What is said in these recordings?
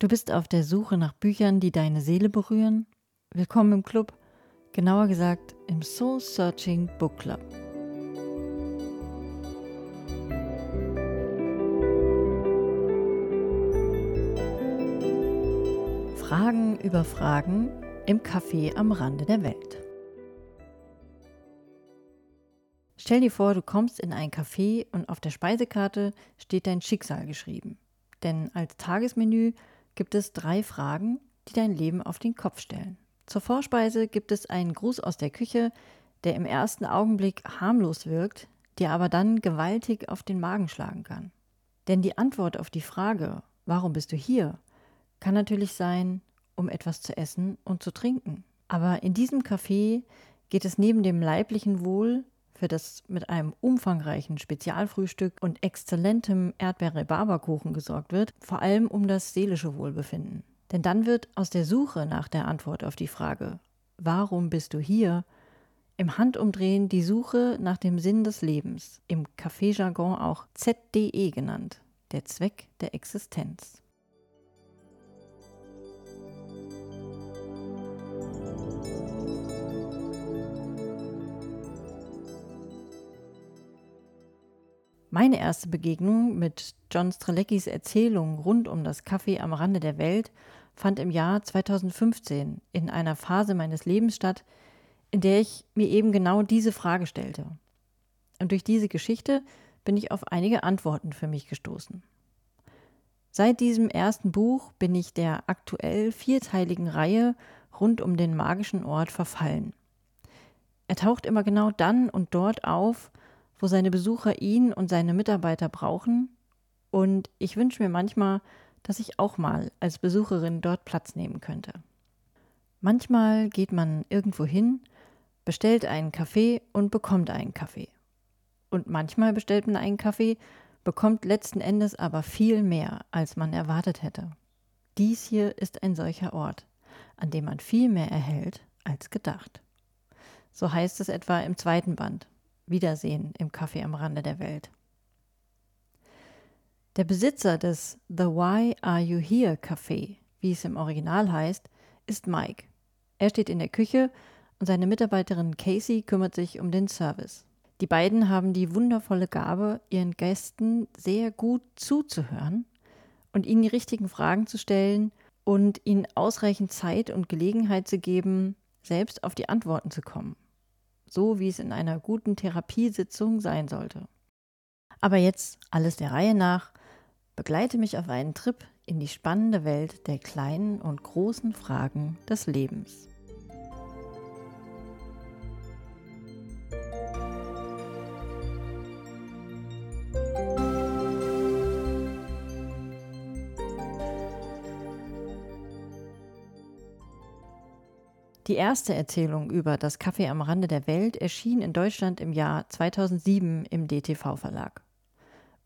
Du bist auf der Suche nach Büchern, die deine Seele berühren? Willkommen im Club, genauer gesagt im Soul Searching Book Club. Fragen über Fragen im Café am Rande der Welt. Stell dir vor, du kommst in ein Café und auf der Speisekarte steht dein Schicksal geschrieben. Denn als Tagesmenü gibt es drei Fragen, die dein Leben auf den Kopf stellen. Zur Vorspeise gibt es einen Gruß aus der Küche, der im ersten Augenblick harmlos wirkt, dir aber dann gewaltig auf den Magen schlagen kann. Denn die Antwort auf die Frage, warum bist du hier, kann natürlich sein, um etwas zu essen und zu trinken. Aber in diesem Café geht es neben dem leiblichen Wohl, für das mit einem umfangreichen Spezialfrühstück und exzellentem Erdbeere-Barberkuchen gesorgt wird, vor allem um das seelische Wohlbefinden. Denn dann wird aus der Suche nach der Antwort auf die Frage, warum bist du hier, im Handumdrehen die Suche nach dem Sinn des Lebens, im Kaffeejargon auch ZDE genannt, der Zweck der Existenz. Meine erste Begegnung mit John Streleckis Erzählung rund um das Kaffee am Rande der Welt fand im Jahr 2015 in einer Phase meines Lebens statt, in der ich mir eben genau diese Frage stellte. Und durch diese Geschichte bin ich auf einige Antworten für mich gestoßen. Seit diesem ersten Buch bin ich der aktuell vierteiligen Reihe rund um den magischen Ort verfallen. Er taucht immer genau dann und dort auf, wo seine Besucher ihn und seine Mitarbeiter brauchen. Und ich wünsche mir manchmal, dass ich auch mal als Besucherin dort Platz nehmen könnte. Manchmal geht man irgendwo hin, bestellt einen Kaffee und bekommt einen Kaffee. Und manchmal bestellt man einen Kaffee, bekommt letzten Endes aber viel mehr, als man erwartet hätte. Dies hier ist ein solcher Ort, an dem man viel mehr erhält als gedacht. So heißt es etwa im zweiten Band Wiedersehen im Café am Rande der Welt. Der Besitzer des The Why Are You Here Café, wie es im Original heißt, ist Mike. Er steht in der Küche und seine Mitarbeiterin Casey kümmert sich um den Service. Die beiden haben die wundervolle Gabe, ihren Gästen sehr gut zuzuhören und ihnen die richtigen Fragen zu stellen und ihnen ausreichend Zeit und Gelegenheit zu geben, selbst auf die Antworten zu kommen so wie es in einer guten Therapiesitzung sein sollte. Aber jetzt alles der Reihe nach, begleite mich auf einen Trip in die spannende Welt der kleinen und großen Fragen des Lebens. Die erste Erzählung über das Kaffee am Rande der Welt erschien in Deutschland im Jahr 2007 im DTV Verlag.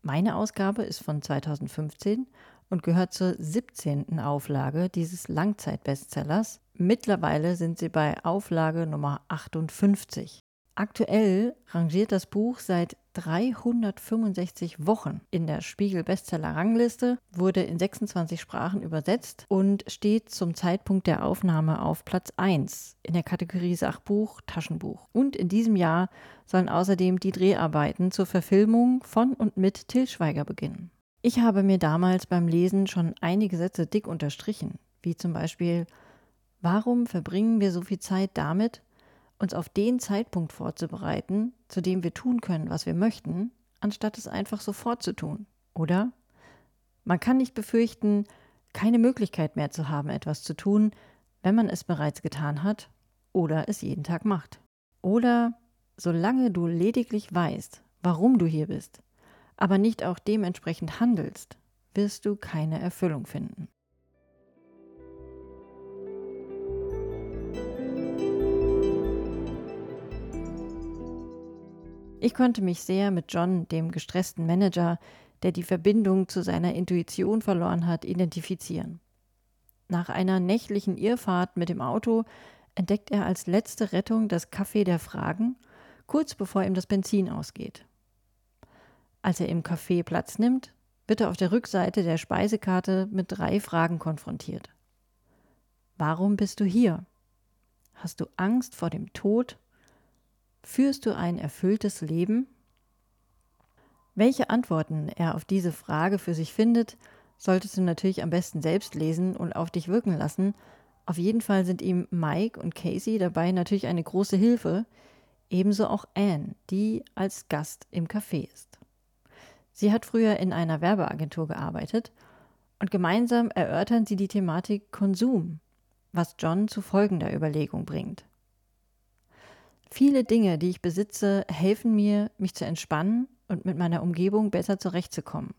Meine Ausgabe ist von 2015 und gehört zur 17. Auflage dieses Langzeitbestsellers. Mittlerweile sind sie bei Auflage Nummer 58. Aktuell rangiert das Buch seit 365 Wochen in der Spiegel Bestseller Rangliste, wurde in 26 Sprachen übersetzt und steht zum Zeitpunkt der Aufnahme auf Platz 1 in der Kategorie Sachbuch, Taschenbuch. Und in diesem Jahr sollen außerdem die Dreharbeiten zur Verfilmung von und mit Till Schweiger beginnen. Ich habe mir damals beim Lesen schon einige Sätze dick unterstrichen, wie zum Beispiel Warum verbringen wir so viel Zeit damit, uns auf den Zeitpunkt vorzubereiten, zu dem wir tun können, was wir möchten, anstatt es einfach sofort zu tun, oder? Man kann nicht befürchten, keine Möglichkeit mehr zu haben, etwas zu tun, wenn man es bereits getan hat oder es jeden Tag macht. Oder solange du lediglich weißt, warum du hier bist, aber nicht auch dementsprechend handelst, wirst du keine Erfüllung finden. Ich konnte mich sehr mit John, dem gestressten Manager, der die Verbindung zu seiner Intuition verloren hat, identifizieren. Nach einer nächtlichen Irrfahrt mit dem Auto entdeckt er als letzte Rettung das Café der Fragen, kurz bevor ihm das Benzin ausgeht. Als er im Café Platz nimmt, wird er auf der Rückseite der Speisekarte mit drei Fragen konfrontiert. Warum bist du hier? Hast du Angst vor dem Tod? Führst du ein erfülltes Leben? Welche Antworten er auf diese Frage für sich findet, solltest du natürlich am besten selbst lesen und auf dich wirken lassen. Auf jeden Fall sind ihm Mike und Casey dabei natürlich eine große Hilfe, ebenso auch Anne, die als Gast im Café ist. Sie hat früher in einer Werbeagentur gearbeitet und gemeinsam erörtern sie die Thematik Konsum, was John zu folgender Überlegung bringt. Viele Dinge, die ich besitze, helfen mir, mich zu entspannen und mit meiner Umgebung besser zurechtzukommen.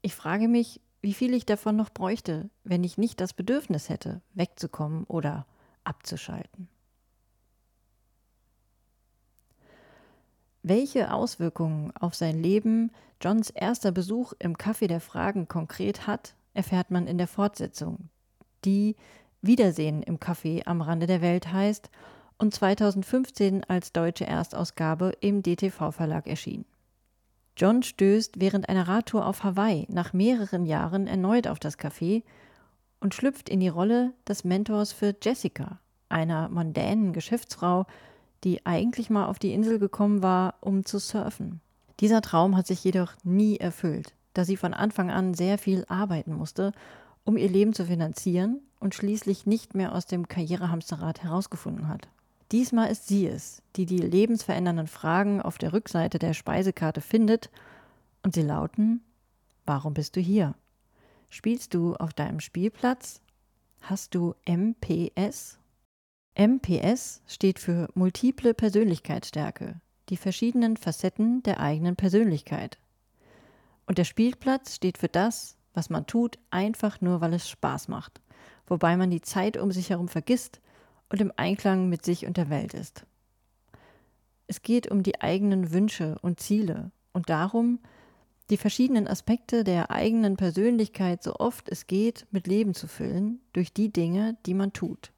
Ich frage mich, wie viel ich davon noch bräuchte, wenn ich nicht das Bedürfnis hätte, wegzukommen oder abzuschalten. Welche Auswirkungen auf sein Leben Johns erster Besuch im Café der Fragen konkret hat, erfährt man in der Fortsetzung, die Wiedersehen im Café am Rande der Welt heißt und 2015 als deutsche Erstausgabe im DTV-Verlag erschien. John stößt während einer Radtour auf Hawaii nach mehreren Jahren erneut auf das Café und schlüpft in die Rolle des Mentors für Jessica, einer mondänen Geschäftsfrau, die eigentlich mal auf die Insel gekommen war, um zu surfen. Dieser Traum hat sich jedoch nie erfüllt, da sie von Anfang an sehr viel arbeiten musste, um ihr Leben zu finanzieren und schließlich nicht mehr aus dem Karrierehamsterrad herausgefunden hat. Diesmal ist sie es, die die lebensverändernden Fragen auf der Rückseite der Speisekarte findet und sie lauten, warum bist du hier? Spielst du auf deinem Spielplatz? Hast du MPS? MPS steht für multiple Persönlichkeitsstärke, die verschiedenen Facetten der eigenen Persönlichkeit. Und der Spielplatz steht für das, was man tut, einfach nur, weil es Spaß macht, wobei man die Zeit um sich herum vergisst und im Einklang mit sich und der Welt ist. Es geht um die eigenen Wünsche und Ziele und darum, die verschiedenen Aspekte der eigenen Persönlichkeit so oft es geht mit Leben zu füllen durch die Dinge, die man tut.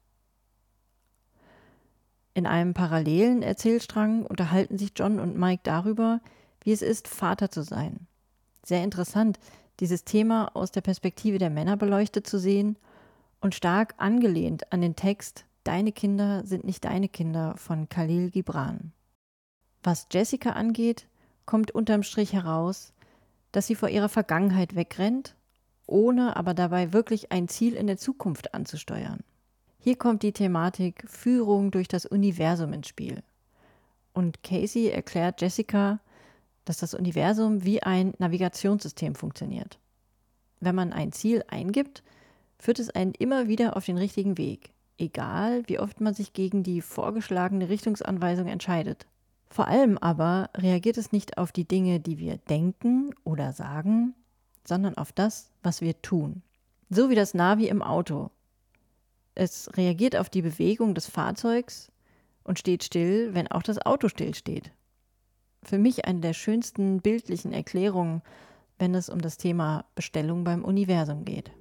In einem parallelen Erzählstrang unterhalten sich John und Mike darüber, wie es ist, Vater zu sein. Sehr interessant, dieses Thema aus der Perspektive der Männer beleuchtet zu sehen und stark angelehnt an den Text Deine Kinder sind nicht deine Kinder von Khalil Gibran. Was Jessica angeht, kommt unterm Strich heraus, dass sie vor ihrer Vergangenheit wegrennt, ohne aber dabei wirklich ein Ziel in der Zukunft anzusteuern. Hier kommt die Thematik Führung durch das Universum ins Spiel. Und Casey erklärt Jessica, dass das Universum wie ein Navigationssystem funktioniert. Wenn man ein Ziel eingibt, führt es einen immer wieder auf den richtigen Weg egal wie oft man sich gegen die vorgeschlagene Richtungsanweisung entscheidet. Vor allem aber reagiert es nicht auf die Dinge, die wir denken oder sagen, sondern auf das, was wir tun. So wie das Navi im Auto. Es reagiert auf die Bewegung des Fahrzeugs und steht still, wenn auch das Auto stillsteht. Für mich eine der schönsten bildlichen Erklärungen, wenn es um das Thema Bestellung beim Universum geht.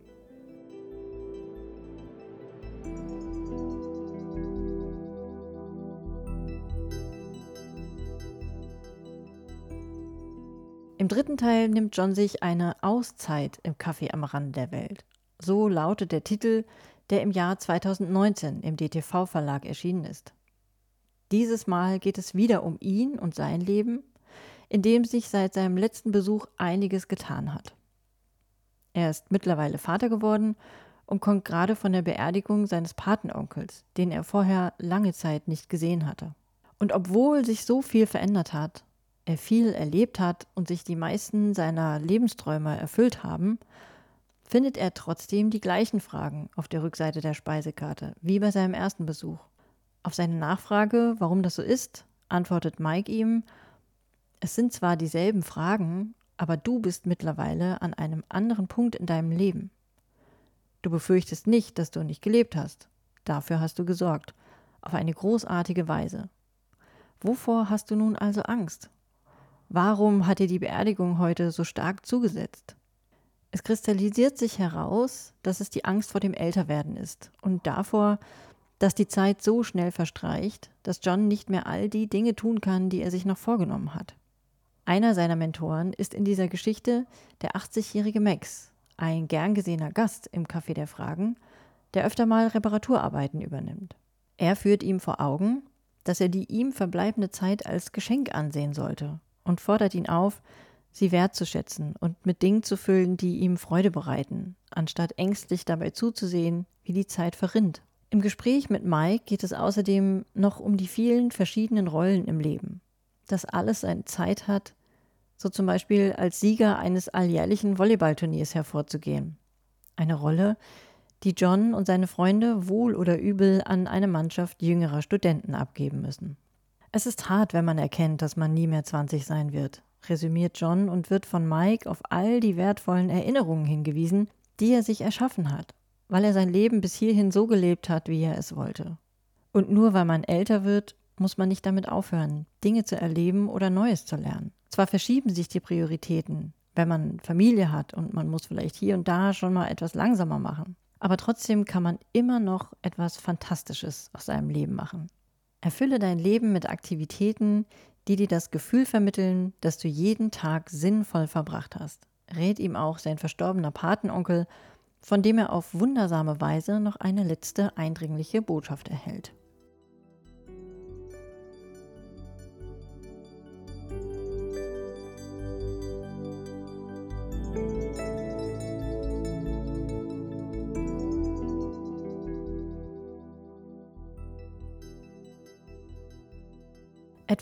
Im dritten Teil nimmt John sich eine Auszeit im Café am Rand der Welt. So lautet der Titel, der im Jahr 2019 im DTV-Verlag erschienen ist. Dieses Mal geht es wieder um ihn und sein Leben, in dem sich seit seinem letzten Besuch einiges getan hat. Er ist mittlerweile Vater geworden und kommt gerade von der Beerdigung seines Patenonkels, den er vorher lange Zeit nicht gesehen hatte. Und obwohl sich so viel verändert hat, er viel erlebt hat und sich die meisten seiner Lebensträume erfüllt haben, findet er trotzdem die gleichen Fragen auf der Rückseite der Speisekarte, wie bei seinem ersten Besuch. Auf seine Nachfrage, warum das so ist, antwortet Mike ihm, es sind zwar dieselben Fragen, aber du bist mittlerweile an einem anderen Punkt in deinem Leben. Du befürchtest nicht, dass du nicht gelebt hast. Dafür hast du gesorgt, auf eine großartige Weise. Wovor hast du nun also Angst? Warum hat dir die Beerdigung heute so stark zugesetzt? Es kristallisiert sich heraus, dass es die Angst vor dem Älterwerden ist und davor, dass die Zeit so schnell verstreicht, dass John nicht mehr all die Dinge tun kann, die er sich noch vorgenommen hat. Einer seiner Mentoren ist in dieser Geschichte der 80-jährige Max, ein gern gesehener Gast im Café der Fragen, der öfter mal Reparaturarbeiten übernimmt. Er führt ihm vor Augen, dass er die ihm verbleibende Zeit als Geschenk ansehen sollte und fordert ihn auf, sie wertzuschätzen und mit Dingen zu füllen, die ihm Freude bereiten, anstatt ängstlich dabei zuzusehen, wie die Zeit verrinnt. Im Gespräch mit Mike geht es außerdem noch um die vielen verschiedenen Rollen im Leben. Dass alles seine Zeit hat, so zum Beispiel als Sieger eines alljährlichen Volleyballturniers hervorzugehen. Eine Rolle, die John und seine Freunde wohl oder übel an eine Mannschaft jüngerer Studenten abgeben müssen. Es ist hart, wenn man erkennt, dass man nie mehr 20 sein wird, resümiert John und wird von Mike auf all die wertvollen Erinnerungen hingewiesen, die er sich erschaffen hat, weil er sein Leben bis hierhin so gelebt hat, wie er es wollte. Und nur weil man älter wird, muss man nicht damit aufhören, Dinge zu erleben oder Neues zu lernen. Zwar verschieben sich die Prioritäten, wenn man Familie hat und man muss vielleicht hier und da schon mal etwas langsamer machen. Aber trotzdem kann man immer noch etwas Fantastisches aus seinem Leben machen. Erfülle dein Leben mit Aktivitäten, die dir das Gefühl vermitteln, dass du jeden Tag sinnvoll verbracht hast. Rät ihm auch sein verstorbener Patenonkel, von dem er auf wundersame Weise noch eine letzte eindringliche Botschaft erhält.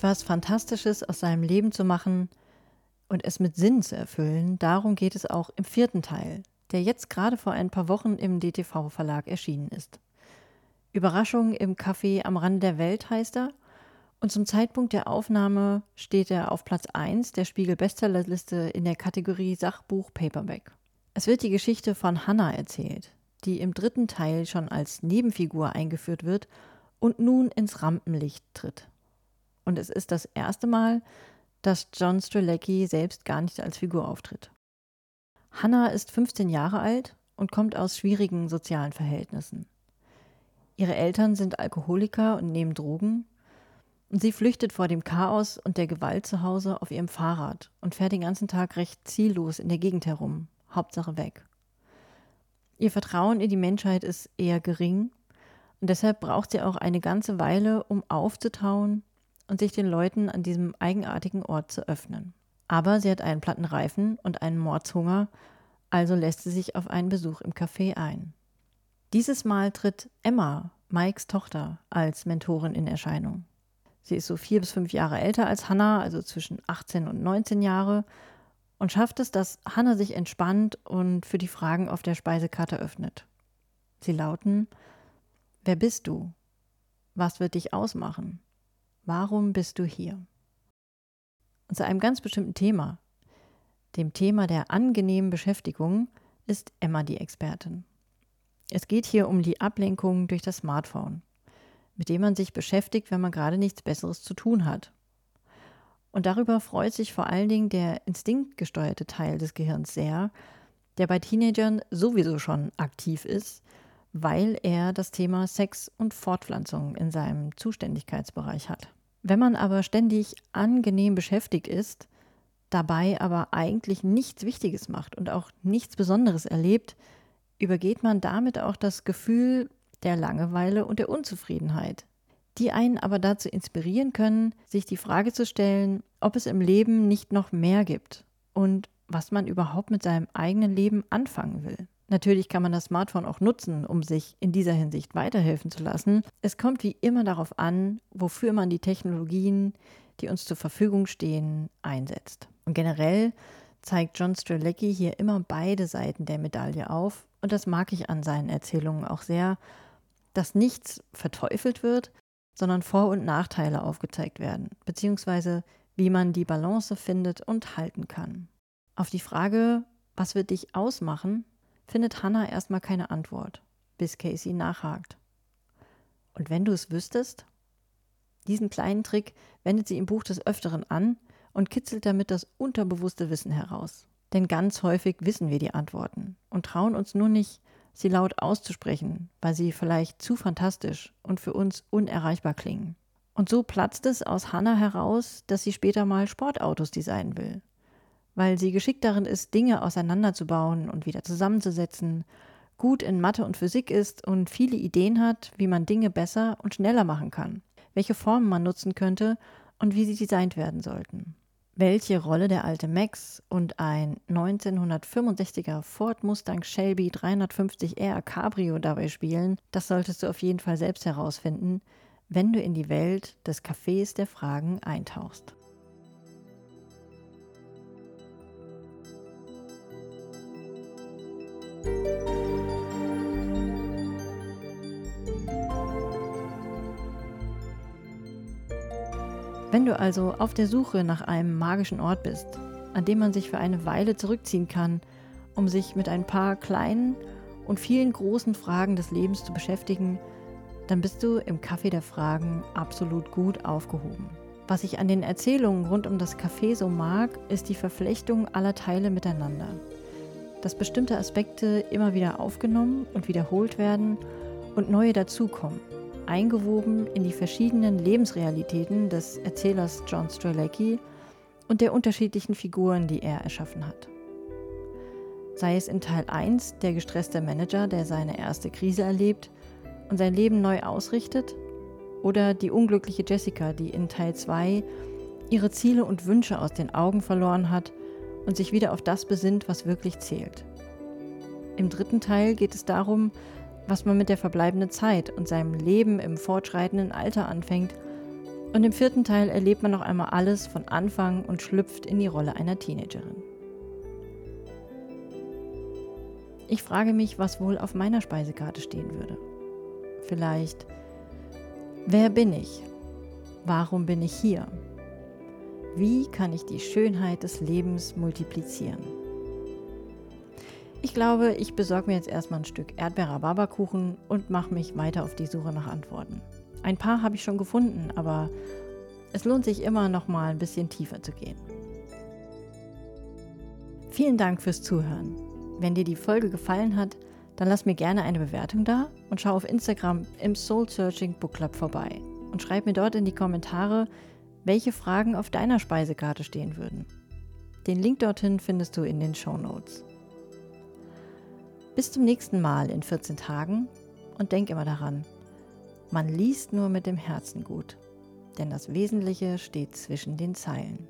Etwas Fantastisches aus seinem Leben zu machen und es mit Sinn zu erfüllen, darum geht es auch im vierten Teil, der jetzt gerade vor ein paar Wochen im DTV-Verlag erschienen ist. Überraschung im Café am Rande der Welt heißt er und zum Zeitpunkt der Aufnahme steht er auf Platz 1 der Spiegel-Bestsellerliste in der Kategorie Sachbuch Paperback. Es wird die Geschichte von Hannah erzählt, die im dritten Teil schon als Nebenfigur eingeführt wird und nun ins Rampenlicht tritt. Und es ist das erste Mal, dass John Strzelecki selbst gar nicht als Figur auftritt. Hannah ist 15 Jahre alt und kommt aus schwierigen sozialen Verhältnissen. Ihre Eltern sind Alkoholiker und nehmen Drogen. Und sie flüchtet vor dem Chaos und der Gewalt zu Hause auf ihrem Fahrrad und fährt den ganzen Tag recht ziellos in der Gegend herum, Hauptsache weg. Ihr Vertrauen in die Menschheit ist eher gering und deshalb braucht sie auch eine ganze Weile, um aufzutauen und sich den Leuten an diesem eigenartigen Ort zu öffnen. Aber sie hat einen platten Reifen und einen Mordshunger, also lässt sie sich auf einen Besuch im Café ein. Dieses Mal tritt Emma, Mikes Tochter, als Mentorin in Erscheinung. Sie ist so vier bis fünf Jahre älter als Hannah, also zwischen 18 und 19 Jahre, und schafft es, dass Hannah sich entspannt und für die Fragen auf der Speisekarte öffnet. Sie lauten: Wer bist du? Was wird dich ausmachen? Warum bist du hier? Und zu einem ganz bestimmten Thema, dem Thema der angenehmen Beschäftigung, ist Emma die Expertin. Es geht hier um die Ablenkung durch das Smartphone, mit dem man sich beschäftigt, wenn man gerade nichts Besseres zu tun hat. Und darüber freut sich vor allen Dingen der instinktgesteuerte Teil des Gehirns sehr, der bei Teenagern sowieso schon aktiv ist, weil er das Thema Sex und Fortpflanzung in seinem Zuständigkeitsbereich hat. Wenn man aber ständig angenehm beschäftigt ist, dabei aber eigentlich nichts Wichtiges macht und auch nichts Besonderes erlebt, übergeht man damit auch das Gefühl der Langeweile und der Unzufriedenheit, die einen aber dazu inspirieren können, sich die Frage zu stellen, ob es im Leben nicht noch mehr gibt und was man überhaupt mit seinem eigenen Leben anfangen will. Natürlich kann man das Smartphone auch nutzen, um sich in dieser Hinsicht weiterhelfen zu lassen. Es kommt wie immer darauf an, wofür man die Technologien, die uns zur Verfügung stehen, einsetzt. Und generell zeigt John Strelecki hier immer beide Seiten der Medaille auf. Und das mag ich an seinen Erzählungen auch sehr, dass nichts verteufelt wird, sondern Vor- und Nachteile aufgezeigt werden, beziehungsweise wie man die Balance findet und halten kann. Auf die Frage, was wird dich ausmachen, findet Hannah erstmal keine Antwort, bis Casey nachhakt. Und wenn du es wüsstest? Diesen kleinen Trick wendet sie im Buch des Öfteren an und kitzelt damit das unterbewusste Wissen heraus. Denn ganz häufig wissen wir die Antworten und trauen uns nur nicht, sie laut auszusprechen, weil sie vielleicht zu fantastisch und für uns unerreichbar klingen. Und so platzt es aus Hannah heraus, dass sie später mal Sportautos designen will. Weil sie geschickt darin ist, Dinge auseinanderzubauen und wieder zusammenzusetzen, gut in Mathe und Physik ist und viele Ideen hat, wie man Dinge besser und schneller machen kann, welche Formen man nutzen könnte und wie sie designt werden sollten. Welche Rolle der alte Max und ein 1965er Ford Mustang Shelby 350R Cabrio dabei spielen, das solltest du auf jeden Fall selbst herausfinden, wenn du in die Welt des Cafés der Fragen eintauchst. Wenn du also auf der Suche nach einem magischen Ort bist, an dem man sich für eine Weile zurückziehen kann, um sich mit ein paar kleinen und vielen großen Fragen des Lebens zu beschäftigen, dann bist du im Café der Fragen absolut gut aufgehoben. Was ich an den Erzählungen rund um das Café so mag, ist die Verflechtung aller Teile miteinander. Dass bestimmte Aspekte immer wieder aufgenommen und wiederholt werden und neue dazukommen, eingewoben in die verschiedenen Lebensrealitäten des Erzählers John Strzelecki und der unterschiedlichen Figuren, die er erschaffen hat. Sei es in Teil 1 der gestresste Manager, der seine erste Krise erlebt, und sein Leben neu ausrichtet? Oder die unglückliche Jessica, die in Teil 2 ihre Ziele und Wünsche aus den Augen verloren hat und sich wieder auf das besinnt, was wirklich zählt? Im dritten Teil geht es darum, was man mit der verbleibenden Zeit und seinem Leben im fortschreitenden Alter anfängt. Und im vierten Teil erlebt man noch einmal alles von Anfang und schlüpft in die Rolle einer Teenagerin. Ich frage mich, was wohl auf meiner Speisekarte stehen würde. Vielleicht, wer bin ich? Warum bin ich hier? Wie kann ich die Schönheit des Lebens multiplizieren? Ich glaube, ich besorge mir jetzt erstmal ein Stück Erdbeer-Rhabarberkuchen und mache mich weiter auf die Suche nach Antworten. Ein paar habe ich schon gefunden, aber es lohnt sich immer noch mal ein bisschen tiefer zu gehen. Vielen Dank fürs Zuhören. Wenn dir die Folge gefallen hat, dann lass mir gerne eine Bewertung da und schau auf Instagram im Soul Searching Book Club vorbei und schreib mir dort in die Kommentare, welche Fragen auf deiner Speisekarte stehen würden. Den Link dorthin findest du in den Show Notes. Bis zum nächsten Mal in 14 Tagen und denk immer daran, man liest nur mit dem Herzen gut, denn das Wesentliche steht zwischen den Zeilen.